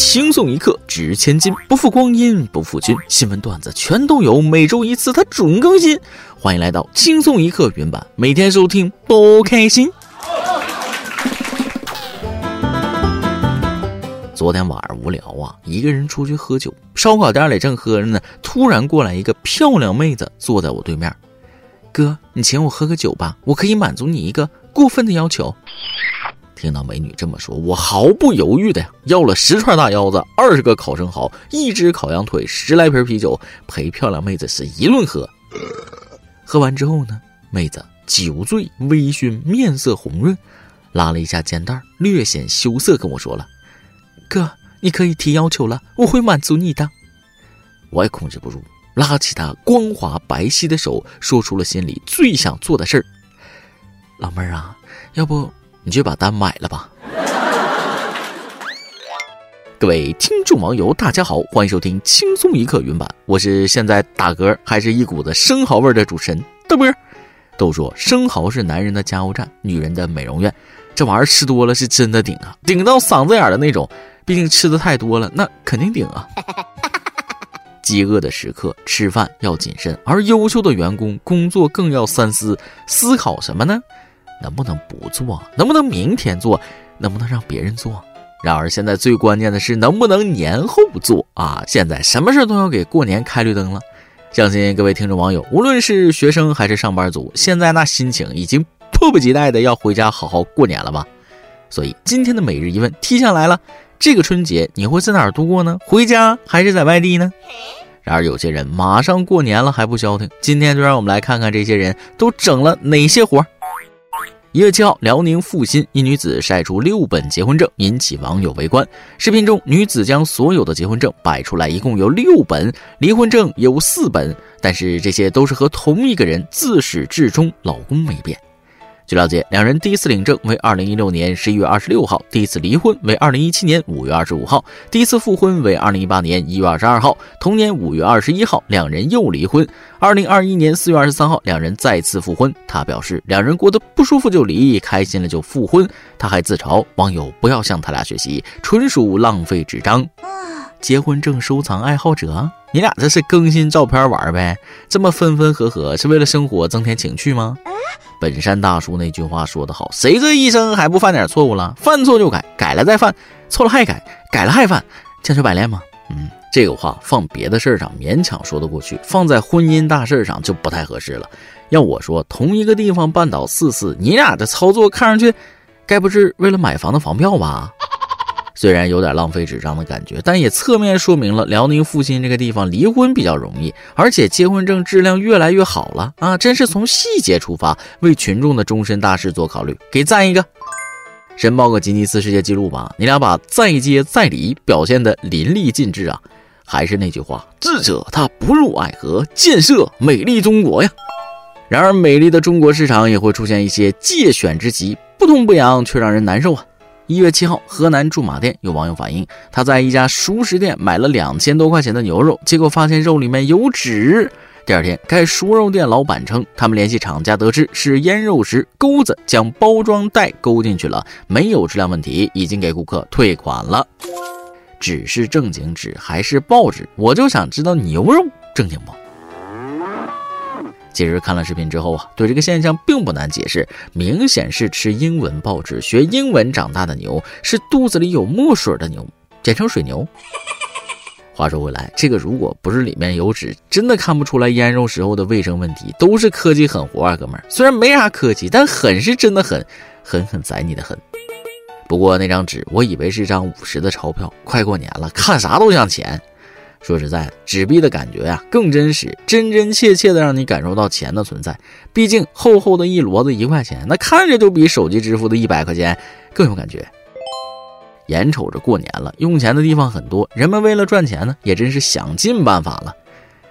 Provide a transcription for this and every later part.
轻松一刻值千金，不负光阴不负君。新闻段子全都有，每周一次，它准更新。欢迎来到轻松一刻云版，每天收听不开心。昨天晚上无聊啊，一个人出去喝酒，烧烤店里正喝着呢，突然过来一个漂亮妹子坐在我对面。哥，你请我喝个酒吧，我可以满足你一个过分的要求。听到美女这么说，我毫不犹豫的要了十串大腰子、二十个烤生蚝、一只烤羊腿、十来瓶啤酒，陪漂亮妹子是一顿喝。喝完之后呢，妹子酒醉微醺，面色红润，拉了一下肩带，略显羞涩，跟我说了。哥，你可以提要求了，我会满足你的。我也控制不住，拉起他光滑白皙的手，说出了心里最想做的事儿。老妹儿啊，要不你就把单买了吧。各位听众网友，大家好，欢迎收听轻松一刻云版，我是现在打嗝还是一股子生蚝味的主持人豆波。都说生蚝是男人的加油站，女人的美容院，这玩意儿吃多了是真的顶啊，顶到嗓子眼的那种。毕竟吃的太多了，那肯定顶啊！饥饿的时刻吃饭要谨慎，而优秀的员工工作更要三思。思考什么呢？能不能不做？能不能明天做？能不能让别人做？然而现在最关键的是能不能年后做啊！现在什么事都要给过年开绿灯了。相信各位听众网友，无论是学生还是上班族，现在那心情已经迫不及待的要回家好好过年了吧？所以今天的每日一问提下来了。这个春节你会在哪儿度过呢？回家还是在外地呢？然而有些人马上过年了还不消停，今天就让我们来看看这些人都整了哪些活儿。一月七号，辽宁阜新一女子晒出六本结婚证，引起网友围观。视频中，女子将所有的结婚证摆出来，一共有六本，离婚证有四本，但是这些都是和同一个人自始至终，老公没变。据了解，两人第一次领证为二零一六年十一月二十六号，第一次离婚为二零一七年五月二十五号，第一次复婚为二零一八年一月二十二号。同年五月二十一号，两人又离婚。二零二一年四月二十三号，两人再次复婚。他表示，两人过得不舒服就离，开心了就复婚。他还自嘲网友不要向他俩学习，纯属浪费纸张。结婚证收藏爱好者，你俩这是更新照片玩呗？这么分分合合是为了生活增添情趣吗？本山大叔那句话说得好：“谁这一生还不犯点错误了？犯错就改，改了再犯，错了还改，改了还犯，千锤百炼吗？”嗯，这个话放别的事儿上勉强说得过去，放在婚姻大事上就不太合适了。要我说，同一个地方绊倒四次，你俩的操作看上去，该不是为了买房的房票吧？虽然有点浪费纸张的感觉，但也侧面说明了辽宁阜新这个地方离婚比较容易，而且结婚证质量越来越好了啊！真是从细节出发，为群众的终身大事做考虑，给赞一个！申报个吉尼斯世界纪录吧！你俩把再接再厉表现的淋漓尽致啊！还是那句话，智者他不入爱河，建设美丽中国呀！然而，美丽的中国市场也会出现一些借选之急，不痛不痒却让人难受啊！一月七号，河南驻马店有网友反映，他在一家熟食店买了两千多块钱的牛肉，结果发现肉里面有纸。第二天，该熟肉店老板称，他们联系厂家得知是腌肉时钩子将包装袋勾进去了，没有质量问题，已经给顾客退款了。纸是正经纸还是报纸？我就想知道牛肉正经不？其实看了视频之后啊，对这个现象并不难解释，明显是吃英文报纸、学英文长大的牛，是肚子里有墨水的牛，简称水牛。话说回来，这个如果不是里面有纸，真的看不出来腌肉时候的卫生问题，都是科技狠活啊，哥们儿。虽然没啥科技，但狠是真的狠，狠狠宰你的狠。不过那张纸，我以为是张五十的钞票，快过年了，看啥都像钱。说实在的，纸币的感觉呀更真实，真真切切的让你感受到钱的存在。毕竟厚厚的一摞子一块钱，那看着就比手机支付的一百块钱更有感觉。眼瞅着过年了，用钱的地方很多，人们为了赚钱呢，也真是想尽办法了。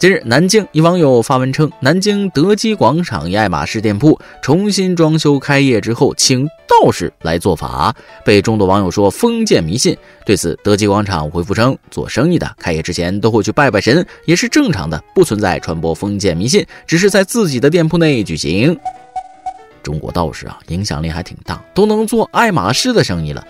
近日，南京一网友发文称，南京德基广场一爱马仕店铺重新装修开业之后，请道士来做法，被众多网友说封建迷信。对此，德基广场回复称，做生意的开业之前都会去拜拜神，也是正常的，不存在传播封建迷信，只是在自己的店铺内举行。中国道士啊，影响力还挺大，都能做爱马仕的生意了。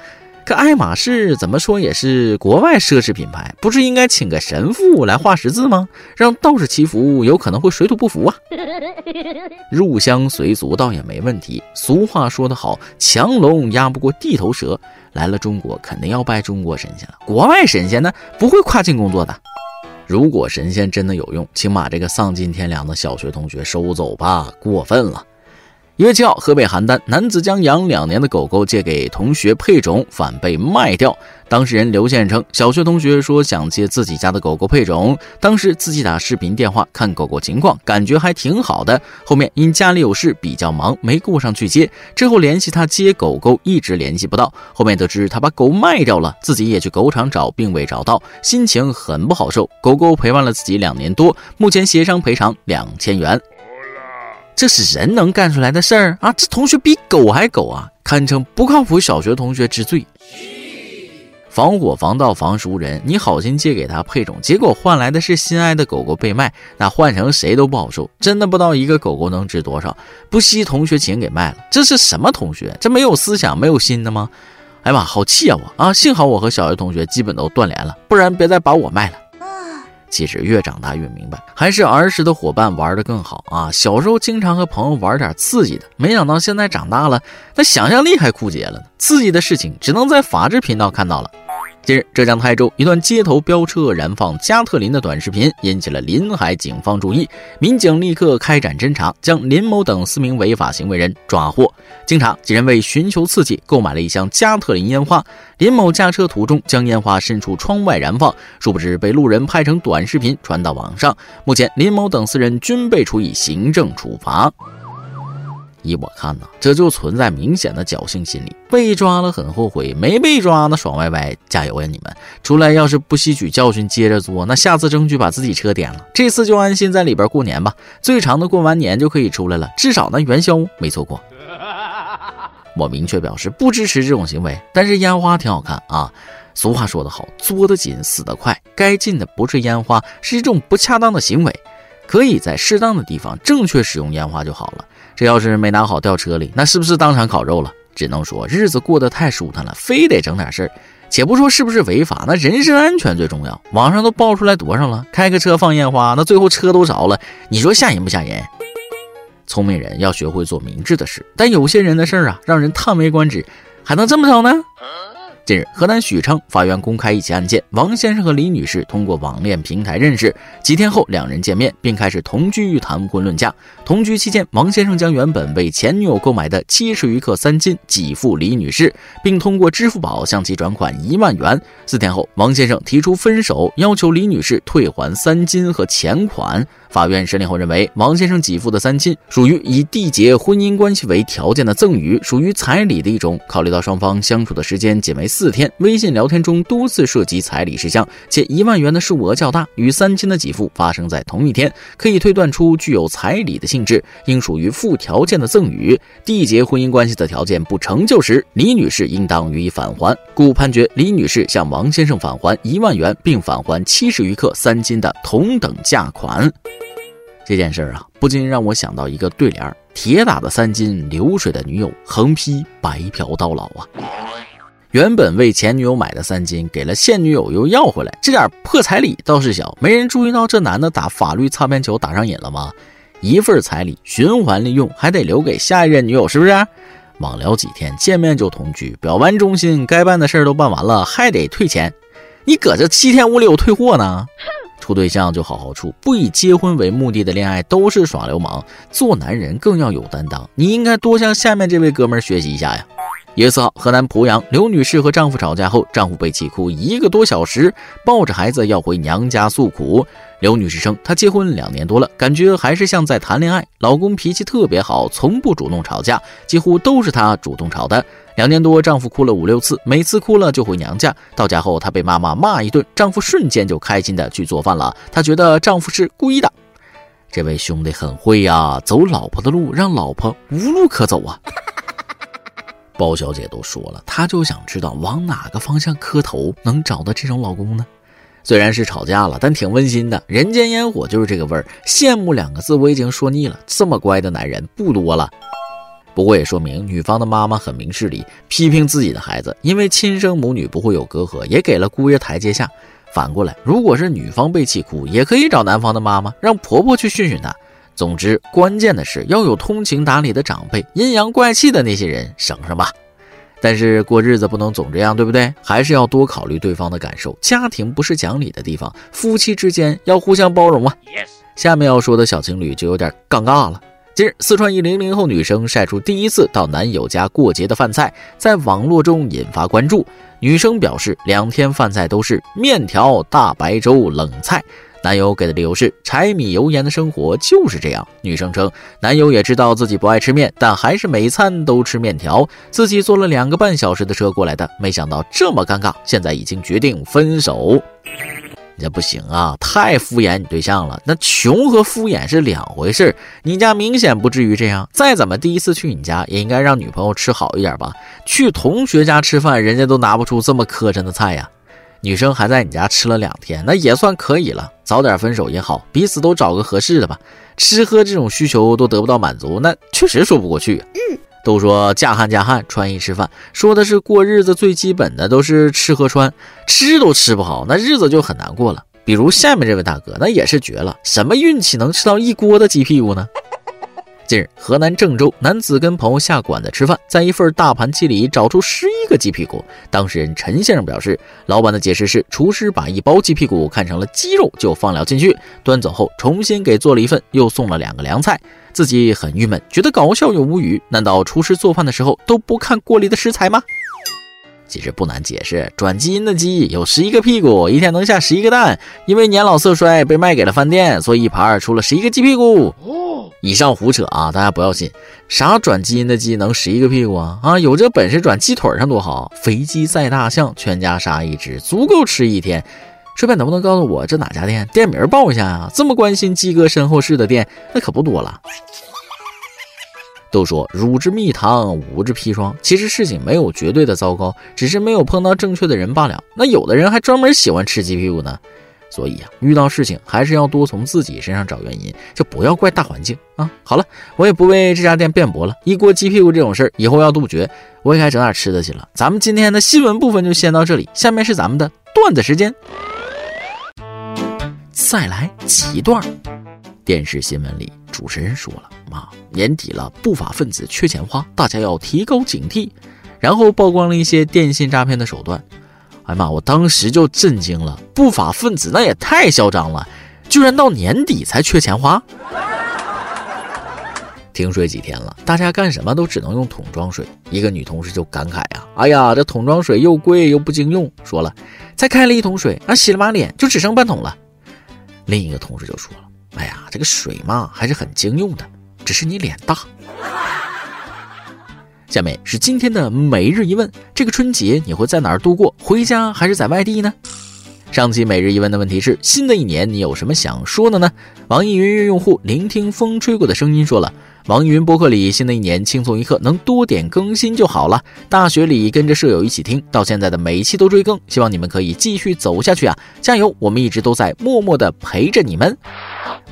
可爱马仕怎么说也是国外奢侈品牌，不是应该请个神父来画十字吗？让道士祈福有可能会水土不服啊。入乡随俗倒也没问题。俗话说得好，强龙压不过地头蛇。来了中国肯定要拜中国神仙了，国外神仙呢不会跨境工作的。如果神仙真的有用，请把这个丧尽天良的小学同学收走吧，过分了。一月七号，河北邯郸男子将养两年的狗狗借给同学配种，反被卖掉。当事人刘先生称，小学同学说想借自己家的狗狗配种，当时自己打视频电话看狗狗情况，感觉还挺好的。后面因家里有事比较忙，没顾上去接。之后联系他接狗狗，一直联系不到。后面得知他把狗卖掉了，自己也去狗场找，并未找到，心情很不好受。狗狗陪伴了自己两年多，目前协商赔偿两千元。这是人能干出来的事儿啊！这同学比狗还狗啊，堪称不靠谱小学同学之最。防火防盗防熟人，你好心借给他配种，结果换来的是心爱的狗狗被卖，那换成谁都不好受。真的不知道一个狗狗能值多少，不惜同学钱给卖了，这是什么同学？这没有思想、没有心的吗？哎呀妈，好气啊我啊！幸好我和小学同学基本都断联了，不然别再把我卖了。其实越长大越明白，还是儿时的伙伴玩的更好啊！小时候经常和朋友玩点刺激的，没想到现在长大了，那想象力还枯竭了呢。刺激的事情只能在法制频道看到了。近日，浙江台州一段街头飙车燃放加特林的短视频引起了临海警方注意，民警立刻开展侦查，将林某等四名违法行为人抓获。经查，几人为寻求刺激，购买了一箱加特林烟花。林某驾车途中将烟花伸出窗外燃放，殊不知被路人拍成短视频传到网上。目前，林某等四人均被处以行政处罚。依我看呢，这就存在明显的侥幸心理，被抓了很后悔，没被抓呢爽歪歪。加油呀你们！出来要是不吸取教训，接着作，那下次争取把自己车点了。这次就安心在里边过年吧，最长的过完年就可以出来了，至少呢元宵没错过。我明确表示不支持这种行为，但是烟花挺好看啊。俗话说得好，作得紧，死得快。该禁的不是烟花，是一种不恰当的行为。可以在适当的地方正确使用烟花就好了。这要是没拿好掉车里，那是不是当场烤肉了？只能说日子过得太舒坦了，非得整点事儿。且不说是不是违法，那人身安全最重要。网上都爆出来多少了？开个车放烟花，那最后车都着了，你说吓人不吓人？聪明人要学会做明智的事，但有些人的事儿啊，让人叹为观止，还能这么着呢？近日，河南许昌法院公开一起案件：王先生和李女士通过网恋平台认识，几天后两人见面，并开始同居谈婚论嫁。同居期间，王先生将原本为前女友购买的七十余克三金给付李女士，并通过支付宝向其转款一万元。四天后，王先生提出分手，要求李女士退还三金和钱款。法院审理后认为，王先生给付的三金属于以缔结婚姻关系为条件的赠与，属于彩礼的一种。考虑到双方相处的时间仅为四天，微信聊天中多次涉及彩礼事项，且一万元的数额较大，与三金的给付发生在同一天，可以推断出具有彩礼的性质，应属于附条件的赠与。缔结婚姻关系的条件不成就时，李女士应当予以返还，故判决李女士向王先生返还一万元，并返还七十余克三金的同等价款。这件事儿啊，不禁让我想到一个对联：铁打的三金，流水的女友，横批白嫖到老啊。原本为前女友买的三金，给了现女友又要回来，这点破彩礼倒是小，没人注意到这男的打法律擦边球打上瘾了吗？一份彩礼循环利用，还得留给下一任女友，是不是？网聊几天，见面就同居，表完忠心，该办的事儿都办完了，还得退钱，你搁这七天无理由退货呢？处对象就好好处，不以结婚为目的的恋爱都是耍流氓。做男人更要有担当，你应该多向下面这位哥们儿学习一下呀。一月四号，河南濮阳刘女士和丈夫吵架后，丈夫被气哭一个多小时，抱着孩子要回娘家诉苦。刘女士称，她结婚两年多了，感觉还是像在谈恋爱，老公脾气特别好，从不主动吵架，几乎都是她主动吵的。两年多，丈夫哭了五六次，每次哭了就回娘家。到家后，她被妈妈骂一顿，丈夫瞬间就开心的去做饭了。她觉得丈夫是故意的。这位兄弟很会呀，走老婆的路，让老婆无路可走啊。包小姐都说了，她就想知道往哪个方向磕头能找到这种老公呢？虽然是吵架了，但挺温馨的。人间烟火就是这个味儿。羡慕两个字我已经说腻了，这么乖的男人不多了。不过也说明女方的妈妈很明事理，批评自己的孩子，因为亲生母女不会有隔阂，也给了姑爷台阶下。反过来，如果是女方被气哭，也可以找男方的妈妈，让婆婆去训训她。总之，关键的是要有通情达理的长辈，阴阳怪气的那些人省省吧。但是过日子不能总这样，对不对？还是要多考虑对方的感受。家庭不是讲理的地方，夫妻之间要互相包容啊。下面要说的小情侣就有点尴尬了。近日，四川一零零后女生晒出第一次到男友家过节的饭菜，在网络中引发关注。女生表示，两天饭菜都是面条、大白粥、冷菜。男友给的理由是柴米油盐的生活就是这样。女生称，男友也知道自己不爱吃面，但还是每餐都吃面条。自己坐了两个半小时的车过来的，没想到这么尴尬，现在已经决定分手。这不行啊，太敷衍你对象了。那穷和敷衍是两回事。你家明显不至于这样。再怎么第一次去你家，也应该让女朋友吃好一点吧？去同学家吃饭，人家都拿不出这么磕碜的菜呀。女生还在你家吃了两天，那也算可以了。早点分手也好，彼此都找个合适的吧。吃喝这种需求都得不到满足，那确实说不过去。嗯，都说嫁汉嫁汉，穿衣吃饭，说的是过日子最基本的都是吃喝穿，吃都吃不好，那日子就很难过了。比如下面这位大哥，那也是绝了，什么运气能吃到一锅的鸡屁股呢？近日，河南郑州男子跟朋友下馆子吃饭，在一份大盘鸡里找出十一个鸡屁股。当事人陈先生表示，老板的解释是，厨师把一包鸡屁股看成了鸡肉，就放了进去，端走后重新给做了一份，又送了两个凉菜。自己很郁闷，觉得搞笑又无语。难道厨师做饭的时候都不看锅里的食材吗？其实不难解释，转基因的鸡有十一个屁股，一天能下十一个蛋。因为年老色衰被卖给了饭店，所以一盘出了十一个鸡屁股。以上胡扯啊，大家不要信。啥转基因的鸡能十一个屁股啊？啊，有这本事转鸡腿上多好！肥鸡赛大象，全家杀一只，足够吃一天。顺便能不能告诉我这哪家店？店名报一下啊！这么关心鸡哥身后事的店，那可不多了。都说乳之蜜糖，无之砒霜。其实事情没有绝对的糟糕，只是没有碰到正确的人罢了。那有的人还专门喜欢吃鸡屁股呢。所以啊，遇到事情还是要多从自己身上找原因，就不要怪大环境啊。好了，我也不为这家店辩驳了。一锅鸡屁股这种事儿以后要杜绝，我也该整点吃的去了。咱们今天的新闻部分就先到这里，下面是咱们的段子时间。再来几段。电视新闻里，主持人说了：“妈，年底了，不法分子缺钱花，大家要提高警惕。”然后曝光了一些电信诈骗的手段。哎妈，我当时就震惊了，不法分子那也太嚣张了，居然到年底才缺钱花。停水几天了，大家干什么都只能用桶装水。一个女同事就感慨啊：“哎呀，这桶装水又贵又不经用。”说了，再开了一桶水，啊，洗了把脸就只剩半桶了。另一个同事就说了。哎呀，这个水嘛还是很经用的，只是你脸大。下面是今天的每日一问：这个春节你会在哪儿度过？回家还是在外地呢？上期每日一问的问题是：新的一年你有什么想说的呢？网易云音乐用户聆听风吹过的声音说了。网易云播客里，新的一年轻松一刻，能多点更新就好了。大学里跟着舍友一起听，到现在的每一期都追更，希望你们可以继续走下去啊！加油，我们一直都在默默的陪着你们。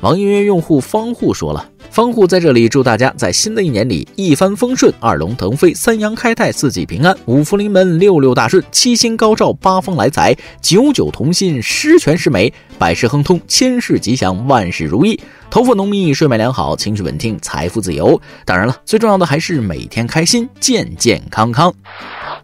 网易云用户方户说了。方户在这里祝大家在新的一年里一帆风顺、二龙腾飞、三阳开泰、四季平安、五福临门、六六大顺、七星高照、八方来财、九九同心、十全十美、百事亨通、千事吉祥、万事如意、头发浓密、睡眠良好、情绪稳定、财富自由。当然了，最重要的还是每天开心、健健康康。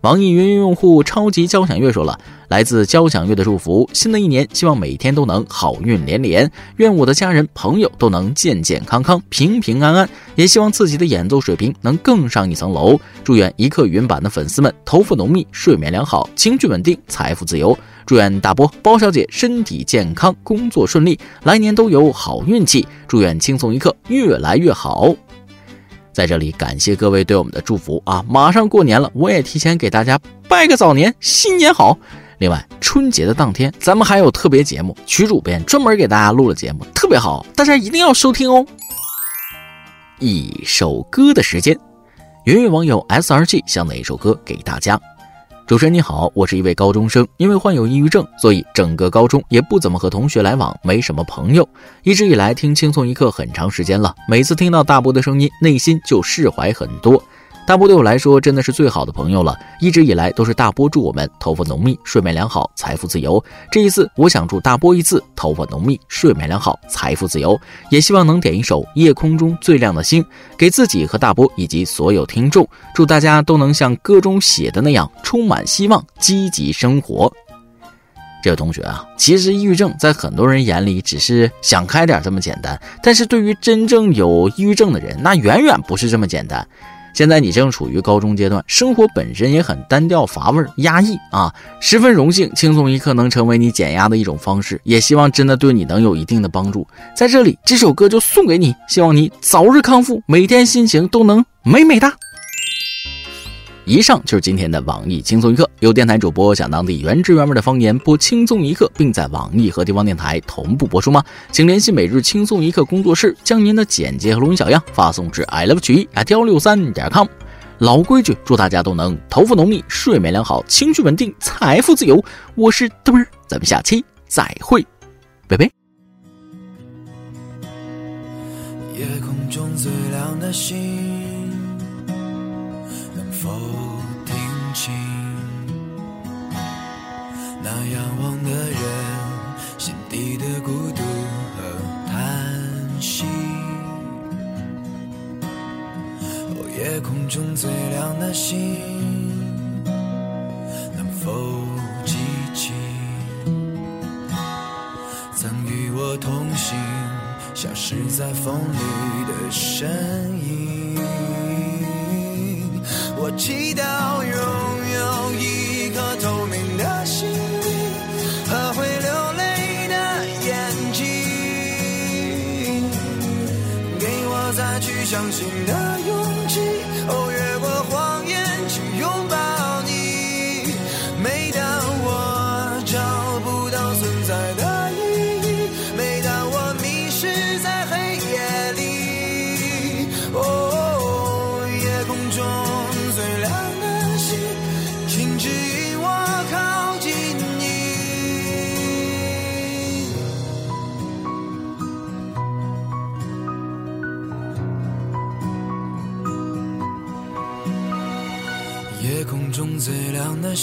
网易云用户超级交响乐说了。来自交响乐的祝福，新的一年希望每天都能好运连连，愿我的家人朋友都能健健康康、平平安安，也希望自己的演奏水平能更上一层楼。祝愿一刻云版的粉丝们头发浓密、睡眠良好、情绪稳定、财富自由。祝愿大波、包小姐身体健康、工作顺利，来年都有好运气。祝愿轻松一刻越来越好。在这里感谢各位对我们的祝福啊！马上过年了，我也提前给大家拜个早年，新年好。另外，春节的当天，咱们还有特别节目，曲主编专门给大家录了节目，特别好，大家一定要收听哦。一首歌的时间，云云网友 S R G 想哪一首歌给大家？主持人你好，我是一位高中生，因为患有抑郁症，所以整个高中也不怎么和同学来往，没什么朋友。一直以来听轻松一刻很长时间了，每次听到大波的声音，内心就释怀很多。大波对我来说真的是最好的朋友了，一直以来都是大波祝我们头发浓密、睡眠良好、财富自由。这一次，我想祝大波一次头发浓密、睡眠良好、财富自由，也希望能点一首《夜空中最亮的星》，给自己和大波以及所有听众，祝大家都能像歌中写的那样，充满希望，积极生活。这位同学啊，其实抑郁症在很多人眼里只是想开点这么简单，但是对于真正有抑郁症的人，那远远不是这么简单。现在你正处于高中阶段，生活本身也很单调乏味、压抑啊！十分荣幸，轻松一刻能成为你减压的一种方式，也希望真的对你能有一定的帮助。在这里，这首歌就送给你，希望你早日康复，每天心情都能美美哒。以上就是今天的网易轻松一刻，由电台主播讲当地原汁原味的方言播轻松一刻，并在网易和地方电台同步播出吗？请联系每日轻松一刻工作室，将您的简介和录音小样发送至 i love 曲艺 at 幺六三点 com。老规矩，祝大家都能头发浓密、睡眠良好、情绪稳定、财富自由。我是嘚儿，咱们下期再会，拜拜。夜空中最亮的星。那仰望的人心底的孤独和叹息？哦，夜空中最亮的星，能否记起曾与我同行、消失在风里的身影？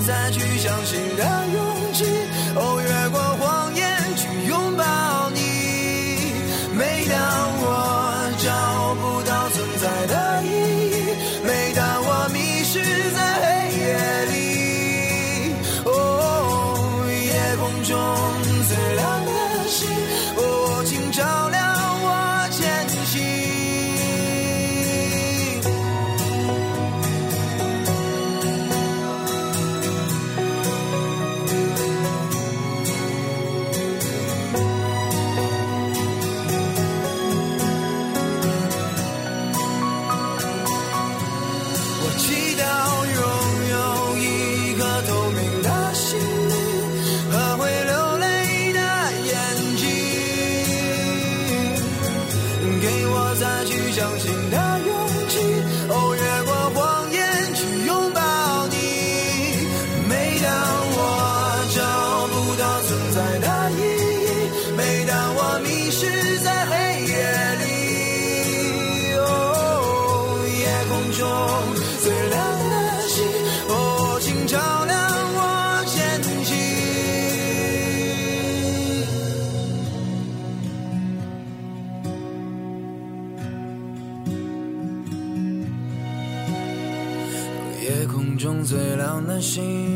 再去相信的勇气。哦，越过谎言关心。